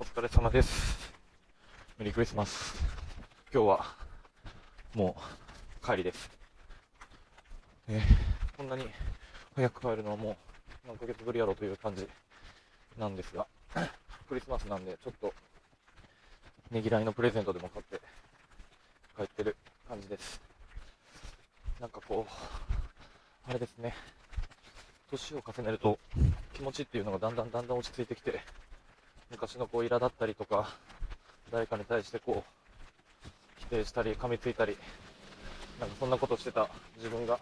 お疲れ様です。メリークリスマス。今日は、もう、帰りです。えーこんなに早く帰るのはもう、何ヶ月ぶりやろうという感じなんですが、クリスマスなんで、ちょっと、ねぎらいのプレゼントでも買って、帰ってる感じです。なんかこう、あれですね、年を重ねると、気持ちっていうのがだんだんだんだん落ち着いてきて、昔のこう、苛だったりとか、誰かに対してこう、否定したり、噛みついたり、なんかそんなことしてた自分が、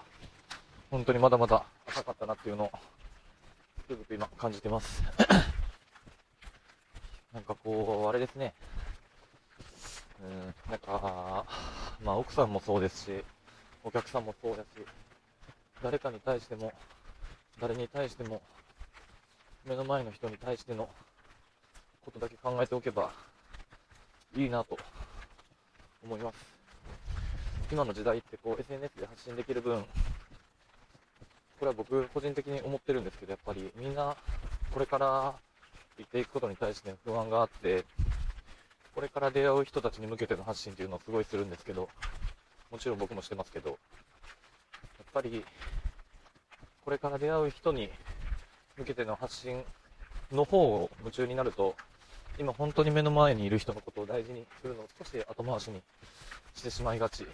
本当にまだまだ浅かったなっていうのを、つくづく今感じてます。なんかこう、あれですね。うん、なんか、まあ奥さんもそうですし、お客さんもそうだし、誰かに対しても、誰に対しても、目の前の人に対してのことだけ考えておけばいいなと思います。今の時代ってこう SNS で発信できる分、これは僕個人的に思ってるんですけど、やっぱりみんなこれから生きていくことに対して不安があって、これから出会う人たちに向けての発信っていうのをすごいするんですけど、もちろん僕もしてますけど、やっぱりこれから出会う人に向けての発信の方を夢中になると、今本当に目の前にいる人のことを大事にするのを少し後回しにしてしまいがち。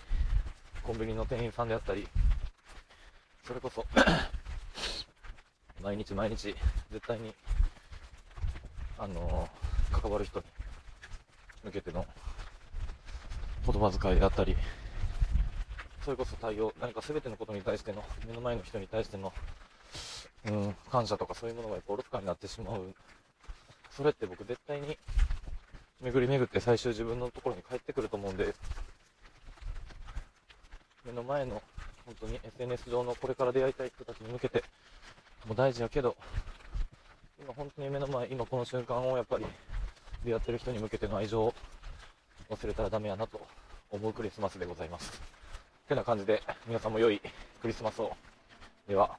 コンビニの店員さんであったり、それこそ、毎日毎日絶対に、あのー関わる人に向けての言葉遣いであったり、それこそ対応、何か全てのことに対しての、目の前の人に対しての、うん、感謝とかそういうものがやっぱおろそかになってしまう。それって僕絶対に巡り巡って最終自分のところに帰ってくると思うんで、目の前の本当に SNS 上のこれから出会いたい人たちに向けてもう大事やけど、今本当に目の前、今この瞬間をやっぱり出会ってる人に向けての愛情を忘れたらダメやなと思うクリスマスでございます。てな感じで皆さんも良いクリスマスを。では。